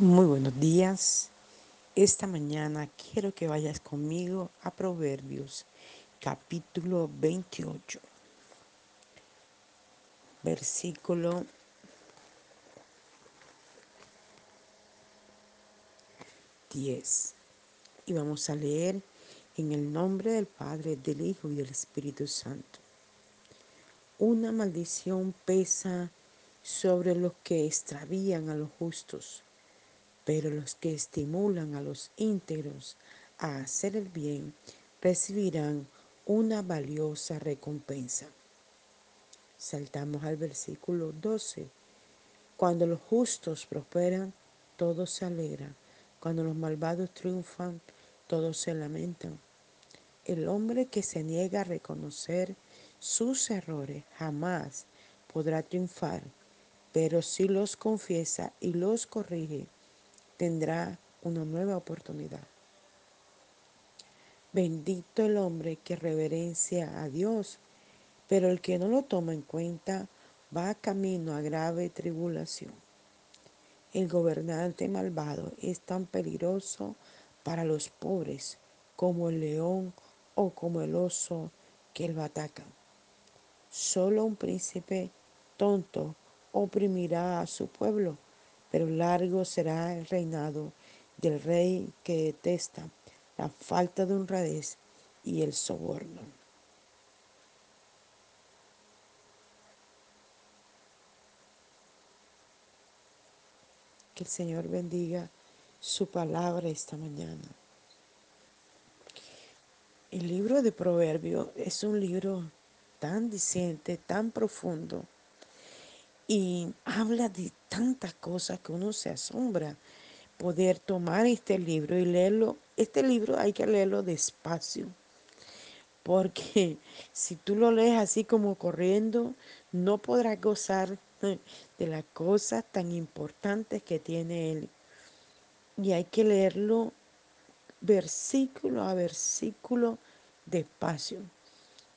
Muy buenos días. Esta mañana quiero que vayas conmigo a Proverbios capítulo 28, versículo 10. Y vamos a leer en el nombre del Padre, del Hijo y del Espíritu Santo. Una maldición pesa sobre los que extravían a los justos pero los que estimulan a los íntegros a hacer el bien recibirán una valiosa recompensa. Saltamos al versículo 12. Cuando los justos prosperan, todos se alegran. Cuando los malvados triunfan, todos se lamentan. El hombre que se niega a reconocer sus errores jamás podrá triunfar, pero si los confiesa y los corrige, tendrá una nueva oportunidad. Bendito el hombre que reverencia a Dios, pero el que no lo toma en cuenta va camino a grave tribulación. El gobernante malvado es tan peligroso para los pobres como el león o como el oso que lo ataca. Solo un príncipe tonto oprimirá a su pueblo pero largo será el reinado del rey que detesta la falta de honradez y el soborno. Que el Señor bendiga su palabra esta mañana. El libro de Proverbios es un libro tan diciente, tan profundo, y habla de tantas cosas que uno se asombra poder tomar este libro y leerlo. Este libro hay que leerlo despacio, porque si tú lo lees así como corriendo, no podrás gozar de las cosas tan importantes que tiene él. Y hay que leerlo versículo a versículo despacio,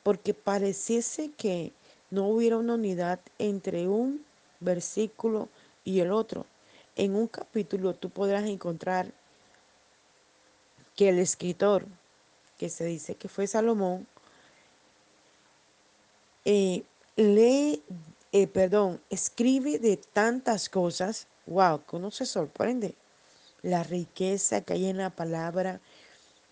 porque pareciese que no hubiera una unidad entre un versículo y el otro. En un capítulo tú podrás encontrar que el escritor, que se dice que fue Salomón, eh, lee, eh, perdón, escribe de tantas cosas, wow, que uno se sorprende. La riqueza que hay en la palabra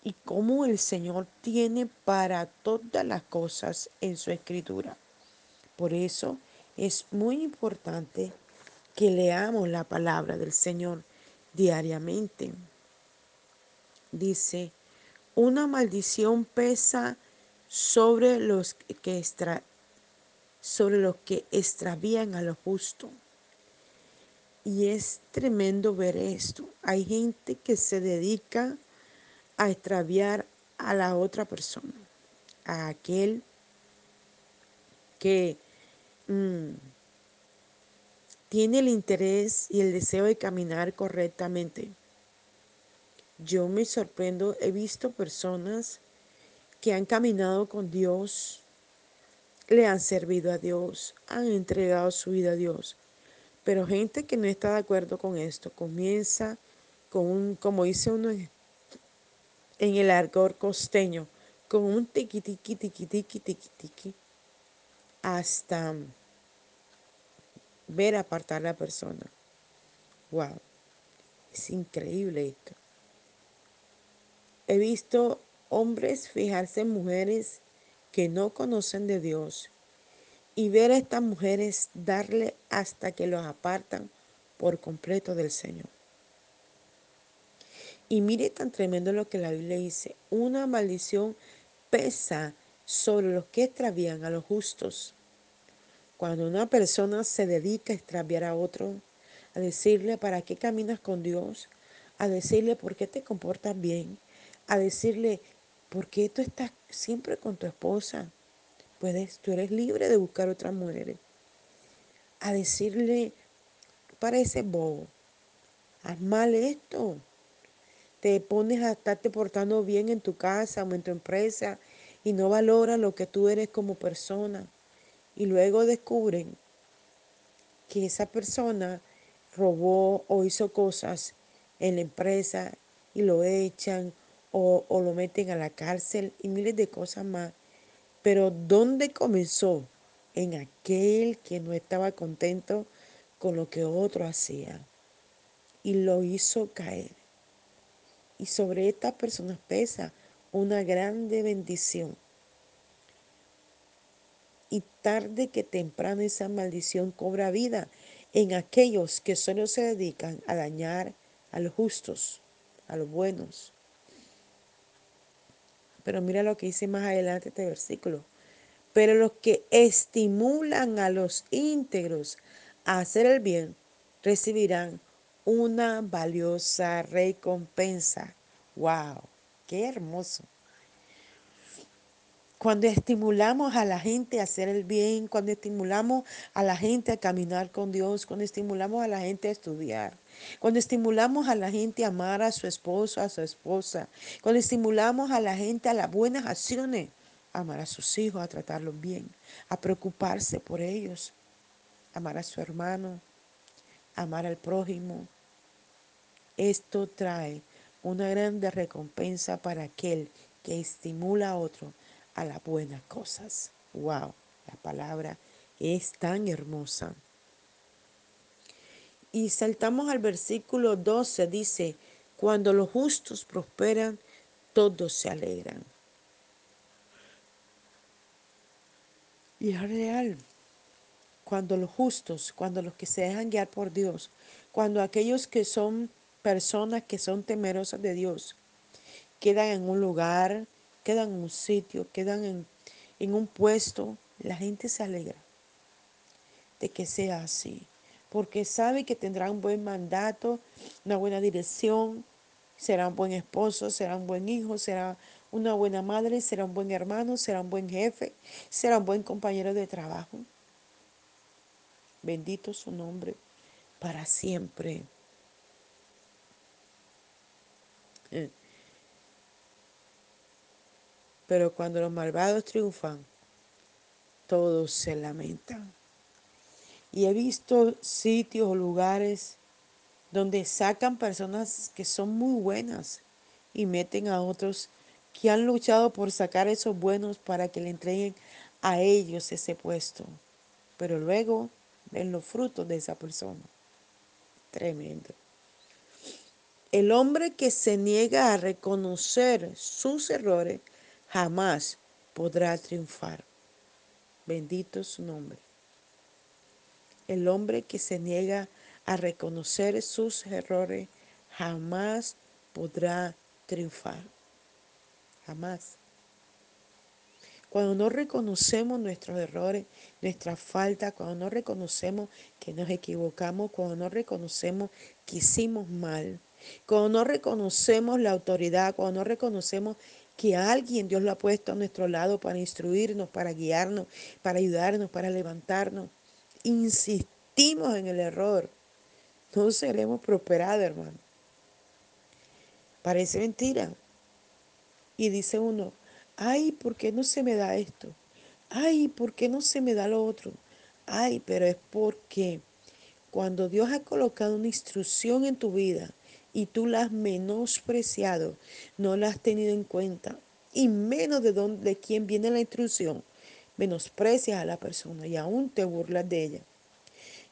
y cómo el Señor tiene para todas las cosas en su escritura. Por eso es muy importante que leamos la palabra del Señor diariamente. Dice, una maldición pesa sobre los que, sobre los que extravían a lo justo. Y es tremendo ver esto. Hay gente que se dedica a extraviar a la otra persona, a aquel que Mm. Tiene el interés y el deseo de caminar correctamente. Yo me sorprendo, he visto personas que han caminado con Dios, le han servido a Dios, han entregado su vida a Dios. Pero gente que no está de acuerdo con esto comienza con un, como dice uno en el argor costeño, con un tiqui tiqui tiqui tiqui tiqui tiqui hasta ver apartar a la persona. Wow, es increíble esto. He visto hombres fijarse en mujeres que no conocen de Dios y ver a estas mujeres darle hasta que los apartan por completo del Señor. Y mire tan tremendo lo que la Biblia dice. Una maldición pesa sobre los que extravían a los justos cuando una persona se dedica a extraviar a otro, a decirle para qué caminas con Dios, a decirle por qué te comportas bien, a decirle por qué tú estás siempre con tu esposa, puedes, tú eres libre de buscar otras mujeres, a decirle, parece bobo, haz mal esto, te pones a estarte portando bien en tu casa o en tu empresa y no valora lo que tú eres como persona y luego descubren que esa persona robó o hizo cosas en la empresa y lo echan o, lo meten a la cárcel y miles de cosas más. Pero ¿dónde comenzó? En aquel que no estaba contento con lo que otro hacía y lo hizo caer. Y sobre estas personas pesa una grande bendición. Y tarde que temprano esa maldición cobra vida en aquellos que solo se dedican a dañar a los justos, a los buenos. Pero mira lo que dice más adelante este versículo. Pero los que estimulan a los íntegros a hacer el bien recibirán una valiosa recompensa. ¡Wow! ¡Qué hermoso! Cuando estimulamos a la gente a hacer el bien, cuando estimulamos a la gente a caminar con Dios, cuando estimulamos a la gente a estudiar, cuando estimulamos a la gente a amar a su esposo, a su esposa, cuando estimulamos a la gente a las buenas acciones, a amar a sus hijos, a tratarlos bien, a preocuparse por ellos, amar a su hermano, amar al prójimo. Esto trae una grande recompensa para aquel que estimula a otro a las buenas cosas. Wow, la palabra es tan hermosa. Y saltamos al versículo 12, dice, cuando los justos prosperan, todos se alegran. Y es real. Cuando los justos, cuando los que se dejan guiar por Dios, cuando aquellos que son personas que son temerosas de Dios, quedan en un lugar quedan en un sitio, quedan en, en un puesto, la gente se alegra de que sea así, porque sabe que tendrán un buen mandato, una buena dirección, será un buen esposo, será un buen hijo, será una buena madre, será un buen hermano, será un buen jefe, será un buen compañero de trabajo. Bendito su nombre para siempre. Pero cuando los malvados triunfan, todos se lamentan. Y he visto sitios o lugares donde sacan personas que son muy buenas y meten a otros que han luchado por sacar esos buenos para que le entreguen a ellos ese puesto. Pero luego ven los frutos de esa persona. Tremendo. El hombre que se niega a reconocer sus errores jamás podrá triunfar. Bendito su nombre. El hombre que se niega a reconocer sus errores jamás podrá triunfar. Jamás. Cuando no reconocemos nuestros errores, nuestra falta, cuando no reconocemos que nos equivocamos, cuando no reconocemos que hicimos mal, cuando no reconocemos la autoridad, cuando no reconocemos que alguien Dios lo ha puesto a nuestro lado para instruirnos, para guiarnos, para ayudarnos, para levantarnos. Insistimos en el error. No seremos prosperados, hermano. Parece mentira. Y dice uno, ay, ¿por qué no se me da esto? Ay, ¿por qué no se me da lo otro? Ay, pero es porque cuando Dios ha colocado una instrucción en tu vida, y tú la has menospreciado, no la has tenido en cuenta, y menos de, dónde, de quién viene la instrucción, menosprecias a la persona y aún te burlas de ella.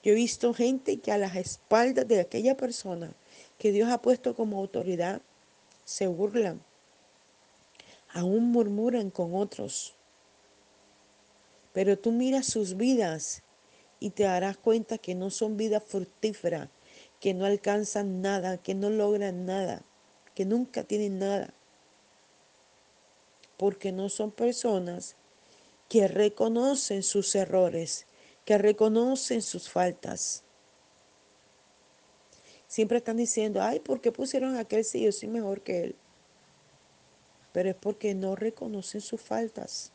Yo he visto gente que a las espaldas de aquella persona que Dios ha puesto como autoridad, se burlan, aún murmuran con otros. Pero tú miras sus vidas y te darás cuenta que no son vidas fructíferas, que no alcanzan nada, que no logran nada, que nunca tienen nada. Porque no son personas que reconocen sus errores, que reconocen sus faltas. Siempre están diciendo, ay, ¿por qué pusieron a aquel si yo soy mejor que él? Pero es porque no reconocen sus faltas.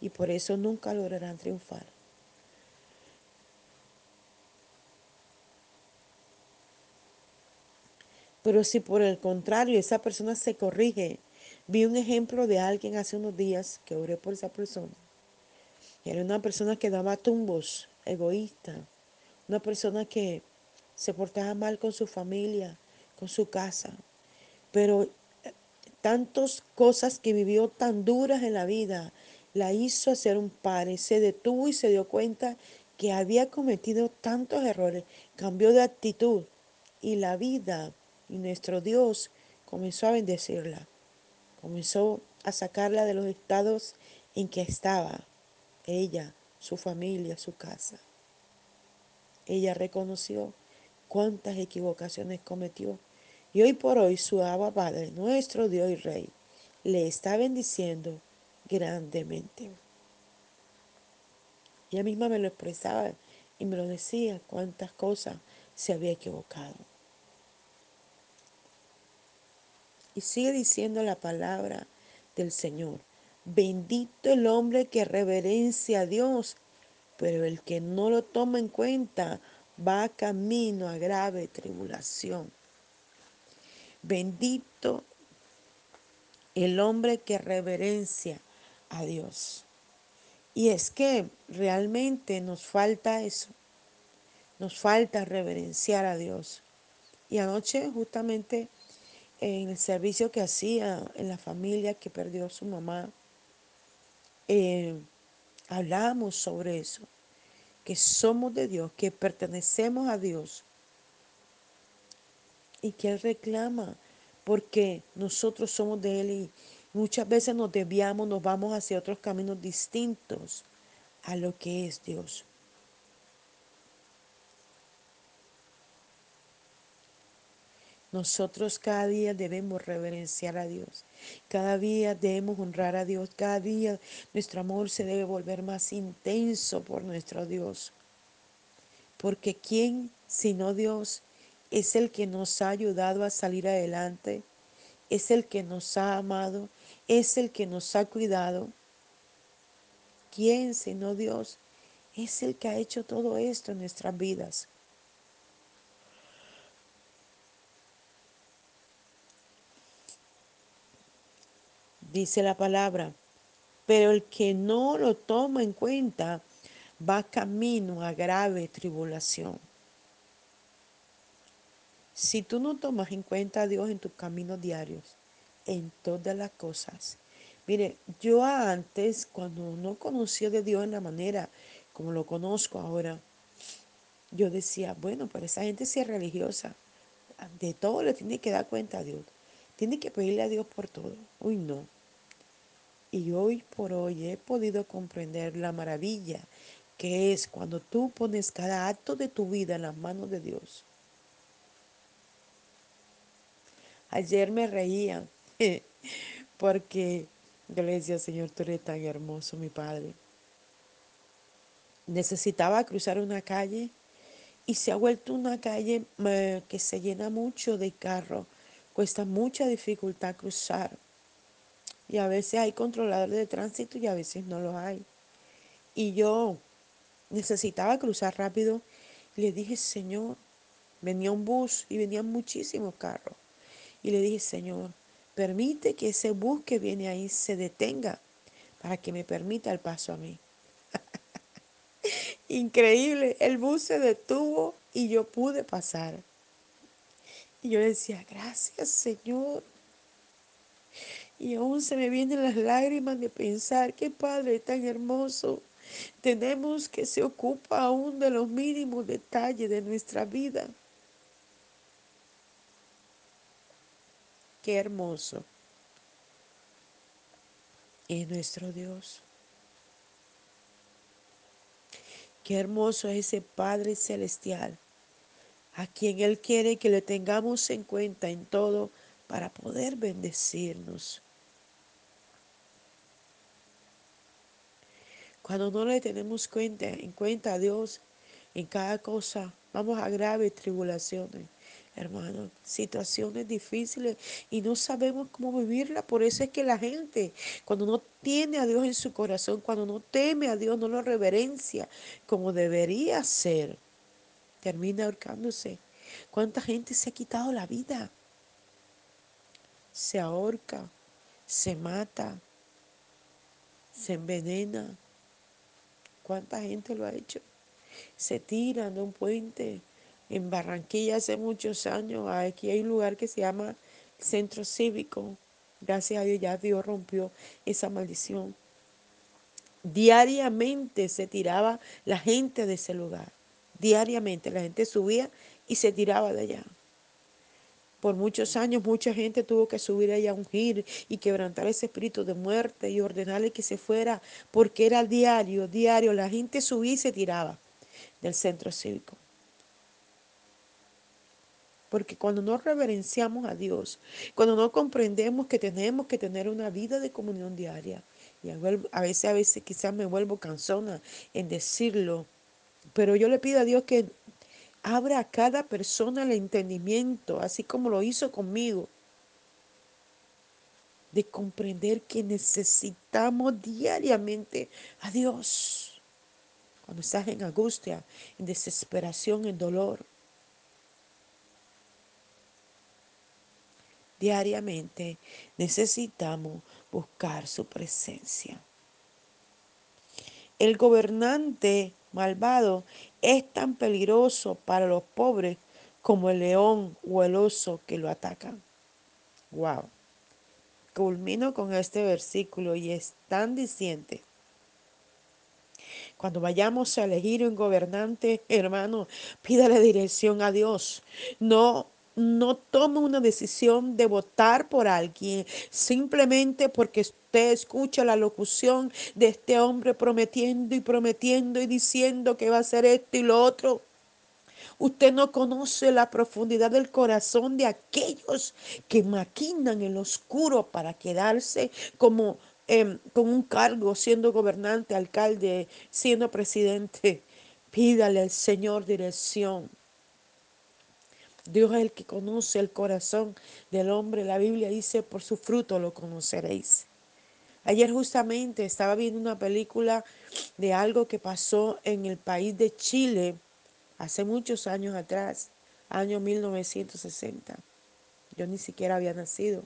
Y por eso nunca lograrán triunfar. Pero si por el contrario esa persona se corrige, vi un ejemplo de alguien hace unos días que oré por esa persona. Era una persona que daba tumbos, egoísta, una persona que se portaba mal con su familia, con su casa, pero eh, tantas cosas que vivió tan duras en la vida, la hizo hacer un padre, se detuvo y se dio cuenta que había cometido tantos errores, cambió de actitud y la vida y nuestro Dios comenzó a bendecirla, comenzó a sacarla de los estados en que estaba ella, su familia, su casa. Ella reconoció cuántas equivocaciones cometió y hoy por hoy su Abba Padre, nuestro Dios y Rey, le está bendiciendo grandemente. Ella misma me lo expresaba y me lo decía cuántas cosas se había equivocado. Y sigue diciendo la palabra del Señor. Bendito el hombre que reverencia a Dios, pero el que no lo toma en cuenta va camino a grave tribulación. Bendito el hombre que reverencia a Dios. Y es que realmente nos falta eso. Nos falta reverenciar a Dios. Y anoche justamente en el servicio que hacía en la familia que perdió a su mamá, eh, hablamos sobre eso, que somos de Dios, que pertenecemos a Dios y que Él reclama porque nosotros somos de Él y muchas veces nos desviamos, nos vamos hacia otros caminos distintos a lo que es Dios. Nosotros cada día debemos reverenciar a Dios. Cada día debemos honrar a Dios. Cada día nuestro amor se debe volver más intenso por nuestro Dios. Porque ¿quién sino Dios es el que nos ha ayudado a salir adelante? Es el que nos ha amado. Es el que nos ha cuidado. ¿Quién sino Dios es el que ha hecho todo esto en nuestras vidas? Dice la palabra, pero el que no lo toma en cuenta va camino a grave tribulación. Si tú no tomas en cuenta a Dios en tus caminos diarios, en todas las cosas. Mire, yo antes, cuando no conocía de Dios en la manera como lo conozco ahora, yo decía, bueno, pero esa gente sí es religiosa. De todo le tiene que dar cuenta a Dios. Tiene que pedirle a Dios por todo. Uy, no. Y hoy por hoy he podido comprender la maravilla que es cuando tú pones cada acto de tu vida en las manos de Dios. Ayer me reía porque yo decía, Señor, tú eres tan hermoso, mi Padre. Necesitaba cruzar una calle y se ha vuelto una calle eh, que se llena mucho de carros. Cuesta mucha dificultad cruzar. Y a veces hay controladores de tránsito y a veces no los hay. Y yo necesitaba cruzar rápido. Y le dije, Señor, venía un bus y venían muchísimos carros. Y le dije, Señor, permite que ese bus que viene ahí se detenga para que me permita el paso a mí. Increíble, el bus se detuvo y yo pude pasar. Y yo le decía, gracias Señor, y aún se me vienen las lágrimas de pensar, qué Padre tan hermoso tenemos que se ocupa aún de los mínimos detalles de nuestra vida. Qué hermoso es nuestro Dios. Qué hermoso es ese Padre Celestial, a quien Él quiere que le tengamos en cuenta en todo para poder bendecirnos. Cuando no le tenemos cuenta, en cuenta a Dios en cada cosa, vamos a graves tribulaciones, hermanos, situaciones difíciles y no sabemos cómo vivirla. Por eso es que la gente, cuando no tiene a Dios en su corazón, cuando no teme a Dios, no lo reverencia como debería ser, termina ahorcándose. ¿Cuánta gente se ha quitado la vida? Se ahorca, se mata, se envenena ¿Cuánta gente lo ha hecho? Se tiran de un puente en Barranquilla hace muchos años. Aquí hay un lugar que se llama Centro Cívico. Gracias a Dios ya Dios rompió esa maldición. Diariamente se tiraba la gente de ese lugar. Diariamente la gente subía y se tiraba de allá. Por muchos años mucha gente tuvo que subir allá a ungir y quebrantar ese espíritu de muerte y ordenarle que se fuera, porque era diario, diario. La gente subía y se tiraba del centro cívico. Porque cuando no reverenciamos a Dios, cuando no comprendemos que tenemos que tener una vida de comunión diaria, y a veces, a veces quizás me vuelvo cansona en decirlo, pero yo le pido a Dios que abra a cada persona el entendimiento, así como lo hizo conmigo, de comprender que necesitamos diariamente a Dios. Cuando estás en angustia, en desesperación, en dolor. Diariamente necesitamos buscar su presencia. El gobernante malvado es tan peligroso para los pobres como el león o el oso que lo atacan. Wow. Culmino con este versículo y es tan diciente. Cuando vayamos a elegir un gobernante, hermano, pídale dirección a Dios. No no tome una decisión de votar por alguien simplemente porque usted escucha la locución de este hombre prometiendo y prometiendo y diciendo que va a hacer esto y lo otro. Usted no conoce la profundidad del corazón de aquellos que maquinan en oscuro para quedarse como em, con un cargo, siendo gobernante, alcalde, siendo presidente. Pídale al Señor dirección. Dios es el que conoce el corazón del hombre. La Biblia dice, por su fruto lo conoceréis. Ayer justamente estaba viendo una película de algo que pasó en el país de Chile hace muchos años atrás, año 1960. Yo ni siquiera había nacido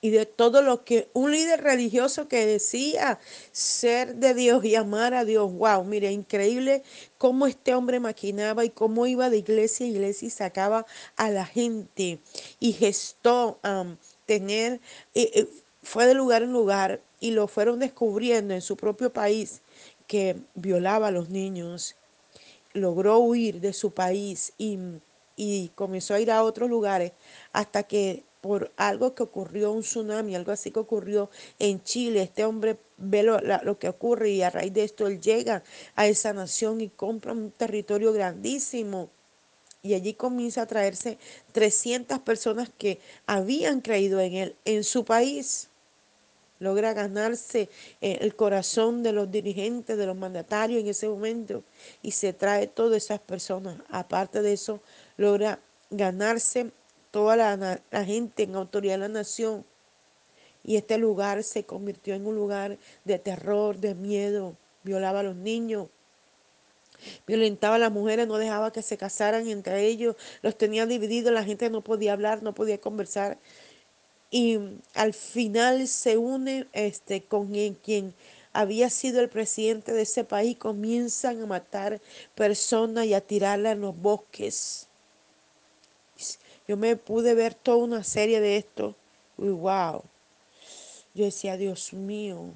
y de todo lo que un líder religioso que decía ser de Dios y amar a Dios. Wow, mire, increíble cómo este hombre maquinaba y cómo iba de iglesia a iglesia y sacaba a la gente y gestó tener, eh, eh, fue de lugar en lugar y lo fueron descubriendo en su propio país que violaba a los niños. Logró huir de su país y, y comenzó a ir a otros lugares hasta que por algo que ocurrió, un tsunami, algo así que ocurrió en Chile. Este hombre ve lo, lo, que ocurre y a raíz de esto él llega a esa nación y compra un territorio grandísimo. Y allí comienza a traerse 300 personas que habían creído en él en su país. Logra ganarse eh, el corazón de los dirigentes, de los mandatarios en ese momento y se trae todas esas personas. Aparte de eso, logra ganarse toda la, gente en autoridad de la nación. Y este lugar se convirtió en un lugar de terror, de miedo. Violaba a los niños, violentaba a las mujeres, no dejaba que se casaran entre ellos, los tenía divididos, la gente no podía hablar, no podía conversar. Y al final se une este, con quien había sido el presidente de ese país, comienzan a matar personas y a tirarlas en los bosques. Yo me pude ver toda una serie de esto. Y wow. Yo decía, Dios mío.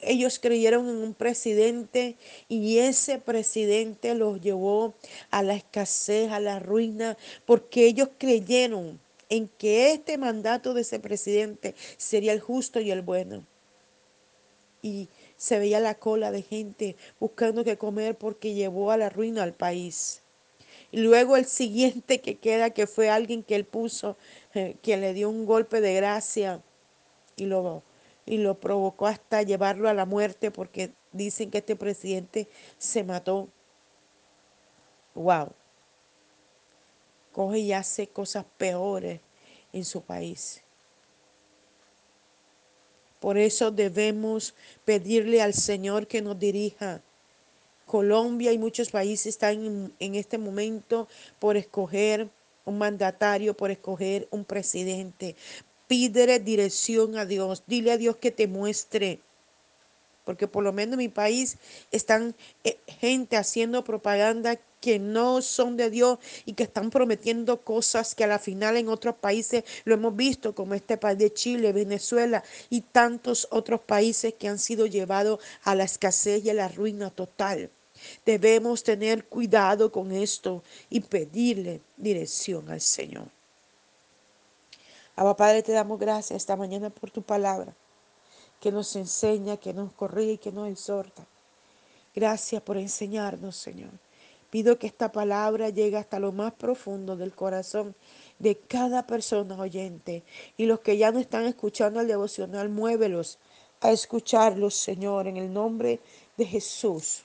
Ellos creyeron en un presidente y ese presidente los llevó a la escasez, a la ruina, porque ellos creyeron en que este mandato de ese presidente sería el justo y el bueno. Y se veía la cola de gente buscando que comer porque llevó a la ruina al país. Y luego el siguiente que queda, que fue alguien que él puso, eh, que le dio un golpe de gracia y lo, y lo provocó hasta llevarlo a la muerte porque dicen que este presidente se mató. Wow. Coge y hace cosas peores en su país. Por eso debemos pedirle al Señor que nos dirija Colombia y muchos países están en, este momento por escoger un mandatario, por escoger un presidente. Pídele dirección a Dios. Dile a Dios que te muestre porque por lo menos en mi país están eh, gente haciendo propaganda que no son de Dios y que están prometiendo cosas que a la final en otros países lo hemos visto, como este país de Chile, Venezuela y tantos otros países que han sido llevados a la escasez y a la ruina total. Debemos tener cuidado con esto y pedirle dirección al Señor. Abba Padre, te damos gracias esta mañana por tu palabra, que nos enseña, que nos corrige que nos exhorta. Gracias por enseñarnos, Señor. Pido que esta palabra llegue hasta lo más profundo del corazón de cada persona oyente. Y los que ya no están escuchando el devocional, muévelos a escucharlos, Señor, en el nombre de Jesús.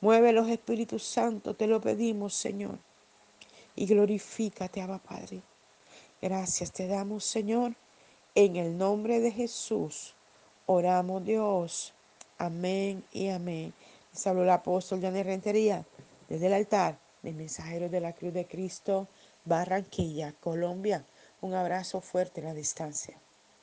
Muévelos, Espíritu Santo, te lo pedimos, Señor. Y glorifícate, Abba Padre. Gracias te damos, Señor. En el nombre de Jesús, oramos Dios. Amén y amén. Les habló el apóstol Janet Rentería desde el altar de Mensajeros de la Cruz de Cristo, Barranquilla, Colombia. Un abrazo fuerte a la distancia.